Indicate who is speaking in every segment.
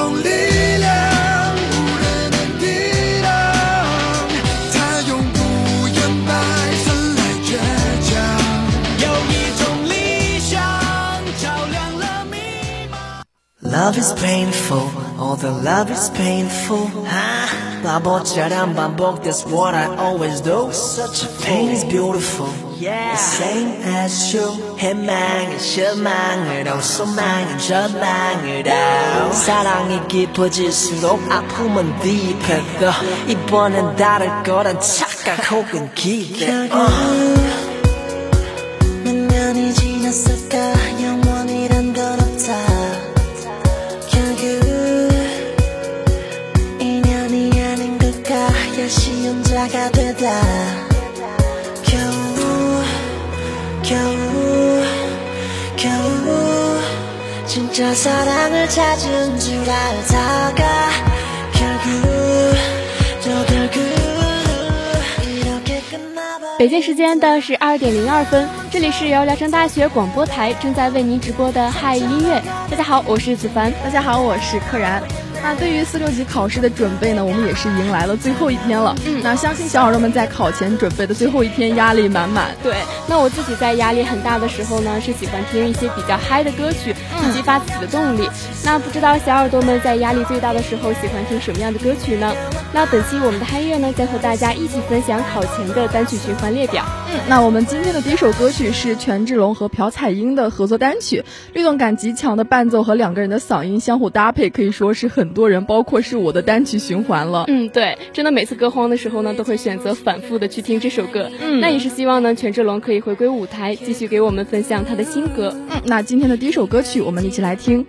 Speaker 1: 有一
Speaker 2: 种力
Speaker 3: 量无人能抵挡它永不言败生来倔强
Speaker 2: 有一种理想照亮了迷茫 love is painful all the love is painful 바보처럼 반복, that's what I always do. Such a pain is beautiful. Yeah. The same as you. 희망은 실망으로 소망은 절망으로 사랑이 깊어질수록 아픔은 딥해도 이번엔 다를 거란 착각 혹은 기대. 결 진짜 사랑을 찾은 줄 알다가 결국 또 결국
Speaker 4: 北京时间的十二点零二分，这里是由聊城大学广播台正在为您直播的嗨音乐。大家好，我是子凡。
Speaker 5: 大家好，我是柯然。 那对于四六级考试的准备呢，我们也是迎来了最后一天了。嗯，那相信小耳朵们在考前准备的最后一天压力满满。
Speaker 4: 对，那我自己在压力很大的时候呢，是喜欢听一些比较嗨的歌曲，激发自己的动力。那不知道小耳朵们在压力最大的时候喜欢听什么样的歌曲呢？那本期我们的嗨乐呢，将和大家一起分享考前的单曲循环列表。
Speaker 5: 嗯，那我们今天的第一首歌曲是权志龙和朴彩英的合作单曲，律动感极强的伴奏和两个人的嗓音相互搭配，可以说是很多人，包括是我的单曲循环了。
Speaker 4: 嗯，对，真的每次歌荒的时候呢，都会选择反复的去听这首歌。嗯，那也是希望呢，权志龙可以回归舞台，继续给我们分享他的新歌。
Speaker 5: 嗯，那今天的第一首歌曲，我们一起来听。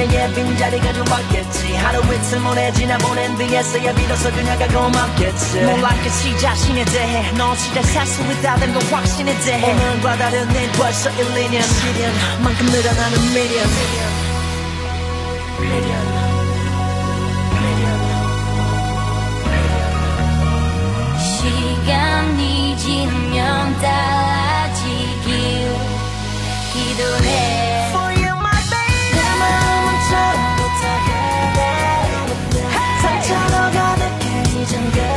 Speaker 6: 그녀의 빈자리가 좋았겠지. 하루 이틀 모래 지나 보낸 뒤에서야 비로소 그녀가 고맙겠지. 몰랐겠지 자신에 대해. 넌 진짜 살수 있다는 걸 확신에 대해. 오늘과 다른 내 벌써 1, 2년. 시련만큼 늘어나는 미련. 미련. 시간이 지나면 달라지길 기도해
Speaker 7: 一整个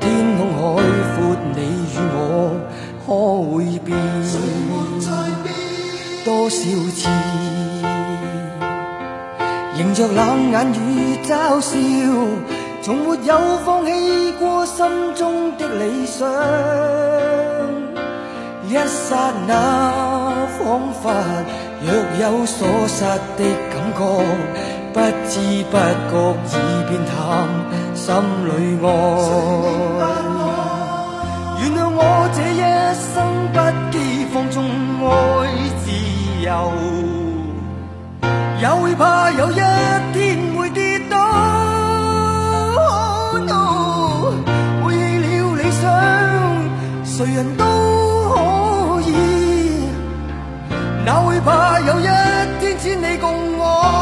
Speaker 7: 天空海阔，你与我可会变？多少次，迎着冷眼与嘲笑，从没有放弃过心中的理想。一刹那，仿佛若有所失的感觉，不知不觉已变淡，心里爱。原谅我这一生不羁放纵爱自由，也会怕有一天会跌倒。Oh no，背棄了理想，谁人都可以，哪会怕有一天只你共我？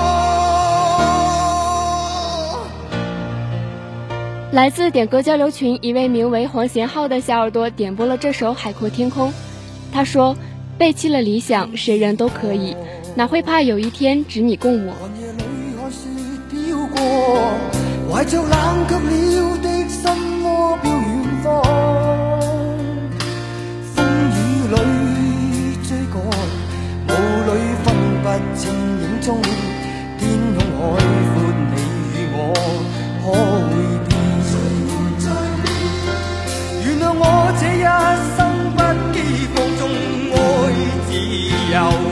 Speaker 4: 来自点歌交流群一位名为黄贤浩的小耳朵点播了这首《海阔天空》。他说：“背弃了理想，谁人都可以，哪会怕有一天只你共我？”
Speaker 7: 寒夜里，追赶，雾里分不清影踪。自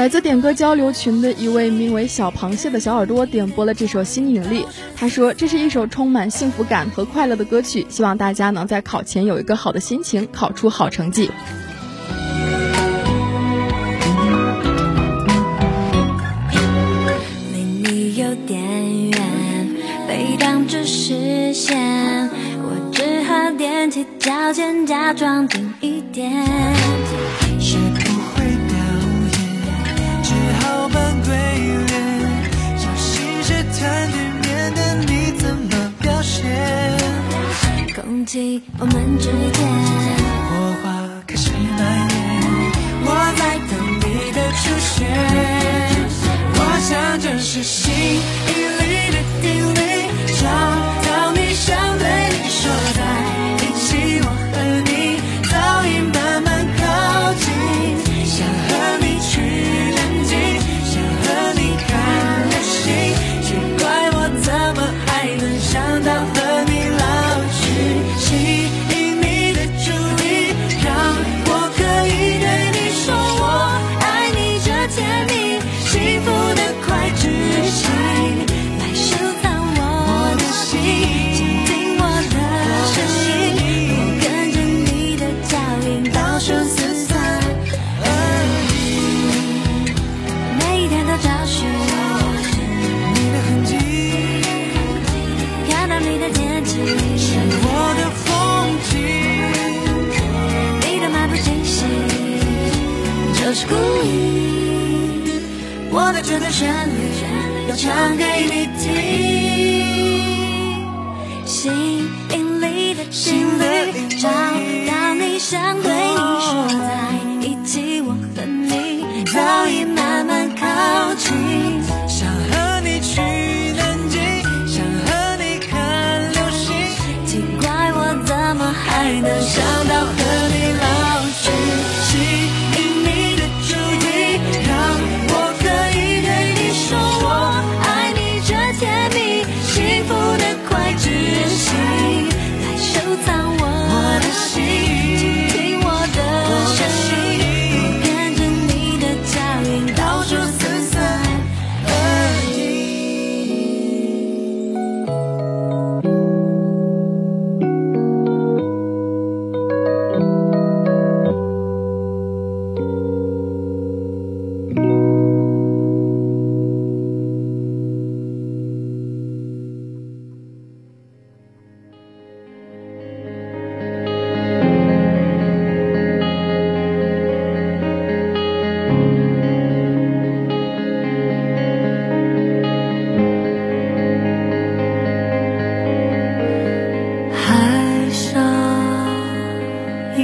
Speaker 5: 来自点歌交流群的一位名为小螃蟹的小耳朵点播了这首《新引力》，他说这是一首充满幸福感和快乐的歌曲，希望大家能在考前有一个好的心情，考出好成绩。
Speaker 8: 离你有点远，被挡住视线，我只好踮起脚尖，假装近一点。我们之间
Speaker 6: 火花开始蔓延，我在等你的出现。我想这是心引力的定律，找到你，想对你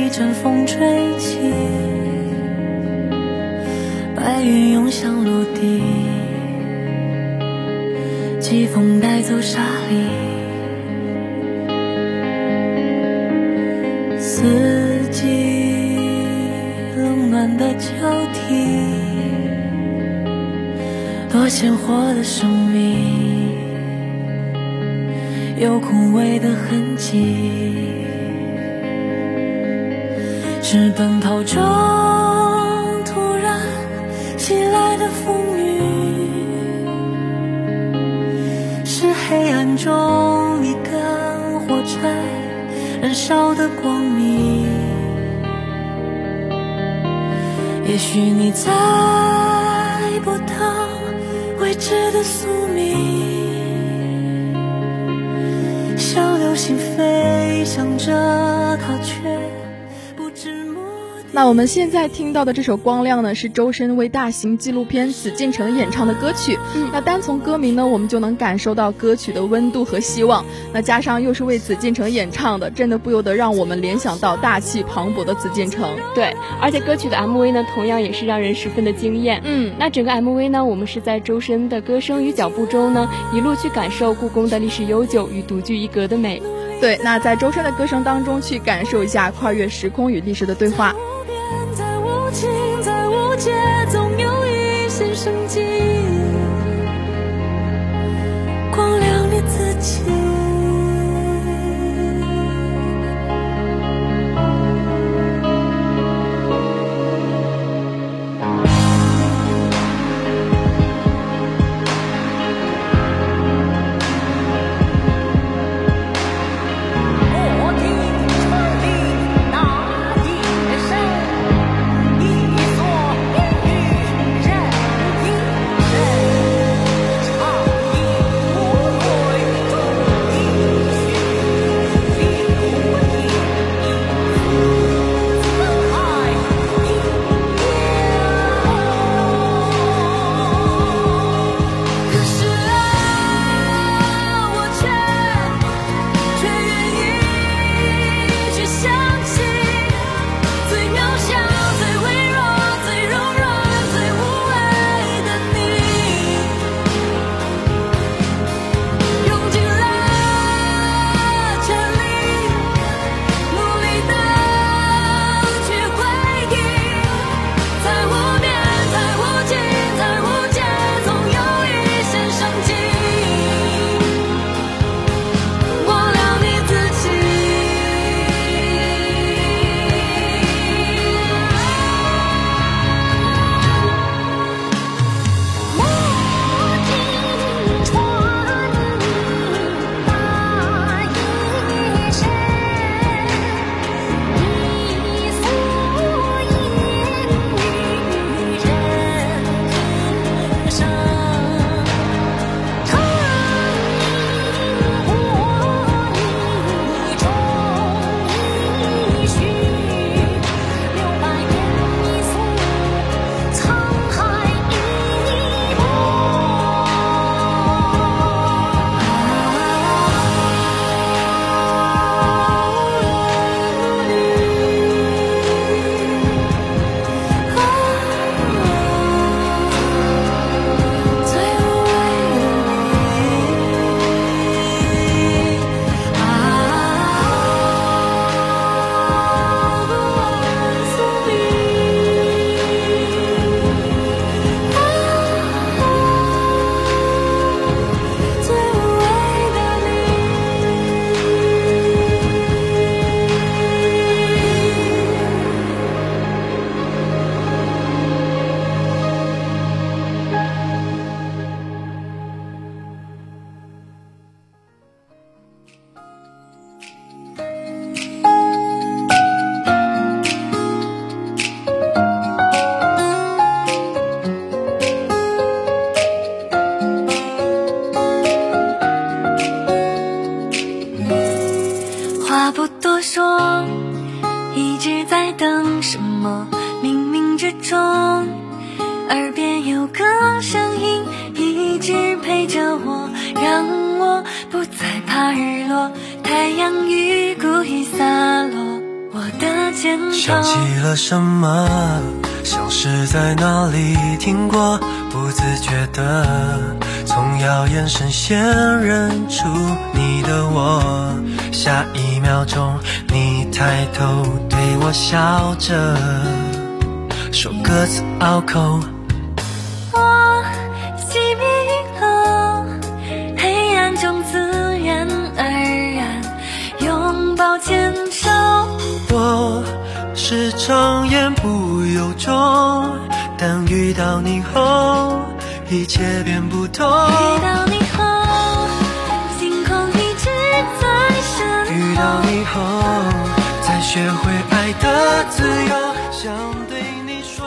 Speaker 6: 一阵风吹起，白云涌向陆地，
Speaker 8: 季风带走沙粒，四季冷暖的交替，多鲜活的生命，有枯萎的痕迹。是奔跑中突然袭来的风雨，是黑暗中一根火柴燃烧的光明。也许你猜不到。未知的宿命，像流星飞翔着，它却。
Speaker 5: 那我们现在听到的这首《光亮》呢，是周深为大型纪录片《紫禁城》演唱的歌曲。嗯，那单从歌名呢，我们就能感受到歌曲的温度和希望。那加上又是为紫禁城演唱的，真的不由得让我们联想到大气磅礴的紫禁城。
Speaker 4: 对，而且歌曲的 MV 呢，同样也是让人十分的惊艳。
Speaker 5: 嗯，
Speaker 4: 那整个 MV 呢，我们是在周深的歌声与脚步中呢，一路去感受故宫的历史悠久与独具一格的美。
Speaker 5: 对，那在周深的歌声当中去感受一下跨越时空与历史的对话。
Speaker 8: 界总有一线生机，光亮你自己。听过，不自觉的从遥远声线认出你的我。下一秒钟，你抬头对我笑着，说歌词拗口。
Speaker 6: 我熄灭银河，黑暗中自然而然拥抱牵手。
Speaker 8: 我是常言不由衷，但遇到你后，一切变不同。
Speaker 6: 遇到你后，星空一直在闪
Speaker 8: 遇到你后，才学会爱的自由。想对你说。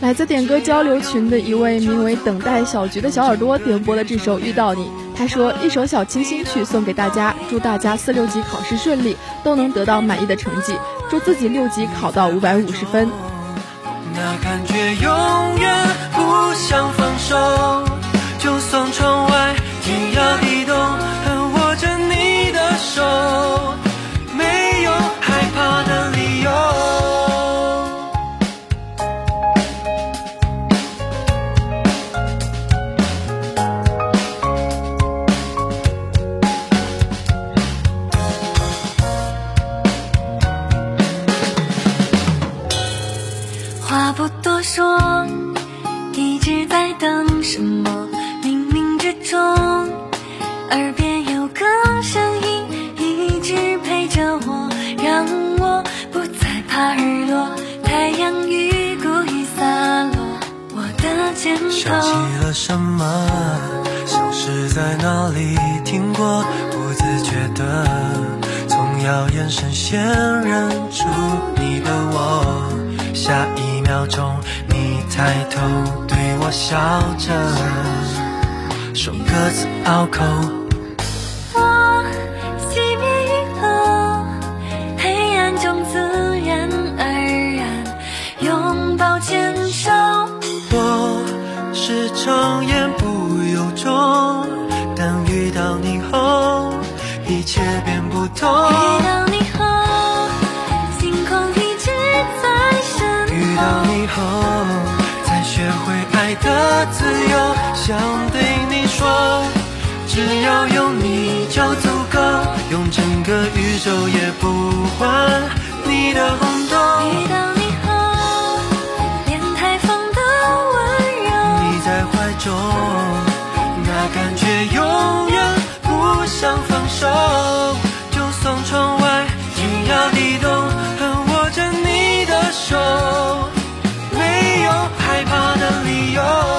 Speaker 5: 来自点歌交流群的一位名为“等待小菊”的小耳朵点播了这首《遇到你》。他说：“一首小清新曲送给大家，祝大家四六级考试顺利，都能得到满意的成绩。祝自己六级考到五百五十分。”
Speaker 8: 那感觉永远不想放手，就算窗外天涯地动，的自由。想对你说，只要有你就足够，用整个宇宙也不换你的轰动。
Speaker 6: 遇到你后，连台风的温柔。
Speaker 8: 你在怀中，那感觉永远不想放手。就算窗外天涯地动，还握着你的手，的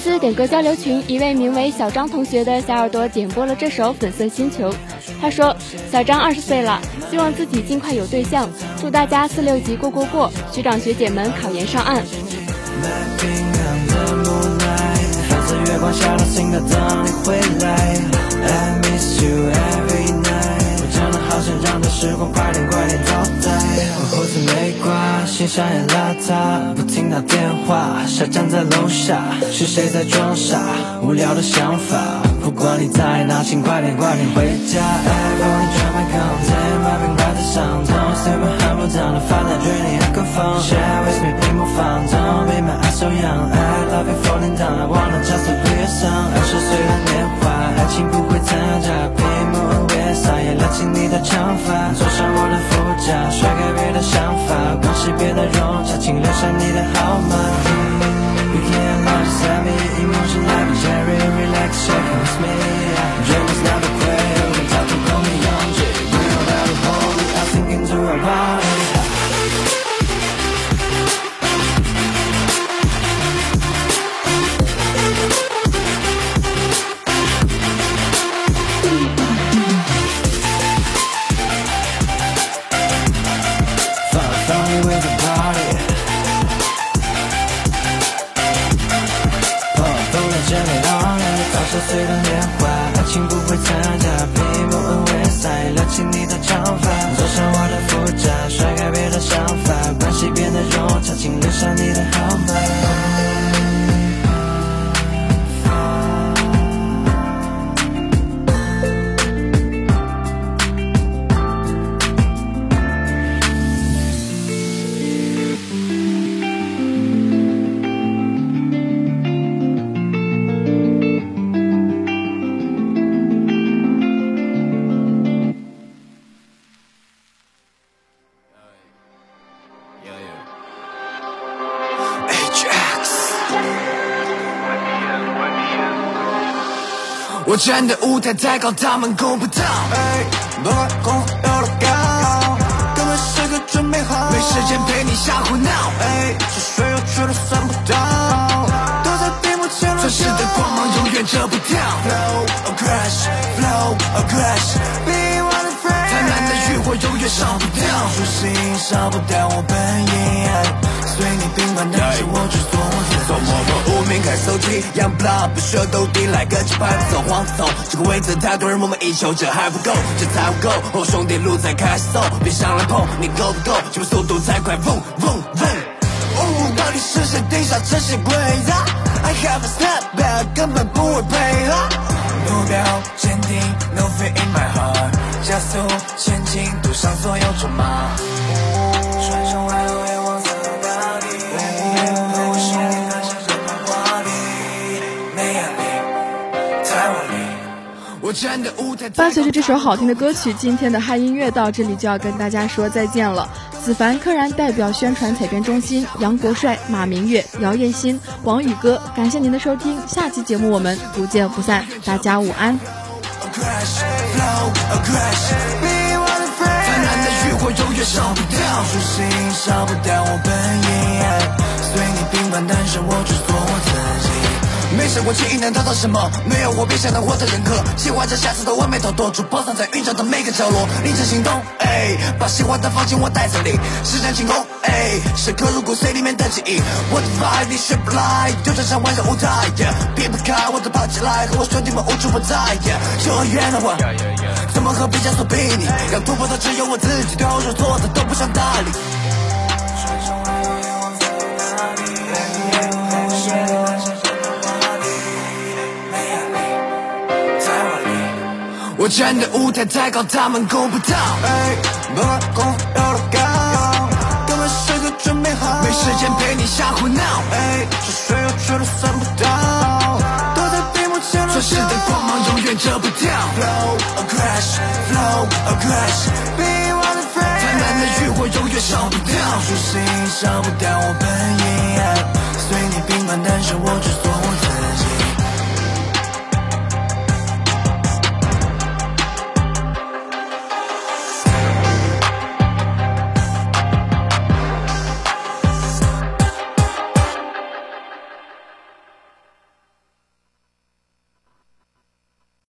Speaker 4: 自点歌交流群一位名为小张同学的小耳朵点播了这首《粉色星球》。他说：“小张二十岁了，希望自己尽快有对象，祝大家四六级过过过，学长学姐们考研上岸。”。
Speaker 9: 时光快点快点倒。胡子没刮，形象也邋遢，不停打电话，傻站在楼下，是谁在装傻？无聊的想法，不管你在哪，请快点快点回家。iPhone 转麦克在马瓶挂在上头，随便喊不当的发呆，追你的歌风，Share with me 屏幕放纵，Be my eyes so young。I love you falling down, I wanna just to be a song。二十岁的年华，爱情不会参加屏幕为撒野拉起你的长发，坐上我的副驾，甩开别的想法，关系别的融洽，请留下你的号码。You can't lie to send me emotion like a Jerry, relax, shaking with me. Dream is not a quail, we talk to call me young J. Bring it out of holy, I sink into a with the party，碰碰在这里 lonely，二十岁的年华，爱情不会参我站的舞台太高，他们够不到。不管功夫有多高，根本时刻准备好，没时间陪你瞎胡闹。是谁又去了算不到，都在屏幕前乱世的光芒永远遮不掉。Flow a crash, flow a crash, be one。灿烂的欲火永远烧不掉，初心烧不掉我本意。随你平凡，但是我只做我自己。做默默无名开手机，Young blood 不舍斗地来个击败走黄走，这个位置太多人梦寐以求，这还不够，这才不够。哦兄弟路在开始走，别上来碰，你够不够？进步速度太快，嗡嗡嗡。哦，到底是谁定下这些规则？I have a step back，根本不会配合。目标坚定，No fear in my heart，加速前进，赌上所有筹码。
Speaker 5: 伴随着这首好听的歌曲，今天的嗨音乐到这里就要跟大家说再见了。子凡、柯然代表宣传采编中心，杨国帅、马明月、姚艳新、王宇哥，感谢您的收听，下期节目我们不见不散，大家午安。
Speaker 9: a crash, flow a crash, be one of friends。灿烂的欲火永远烧不掉，初心烧不掉我本意。随你平凡，但是我只做我自己。没想过轻易能得到什么，没有我别想能获得认可。计划着下次的完美逃脱，珠宝藏在云霄的每个角落。凌晨行动，哎，把喜欢的放进我袋子里。实战进攻，哎，时刻入骨髓里面的记忆。我的 vibe 你学不来，就站上万象舞台，yeah,，避不开我都跑起来，和我兄弟们无处不在。幼儿园的话，怎么和毕加索比拟？要突破的只有我自己，对后手做的都不想搭理。站的舞台太高，他们够不到。高，根本时刻准备好，没时间陪你瞎胡闹。哎，水谁又都算不到，躲在屏幕前。钻石的光芒永远遮不掉。Flow ah flow a be。的浴火永远烧不掉，初心烧不掉我本意。随你平凡，但是我只。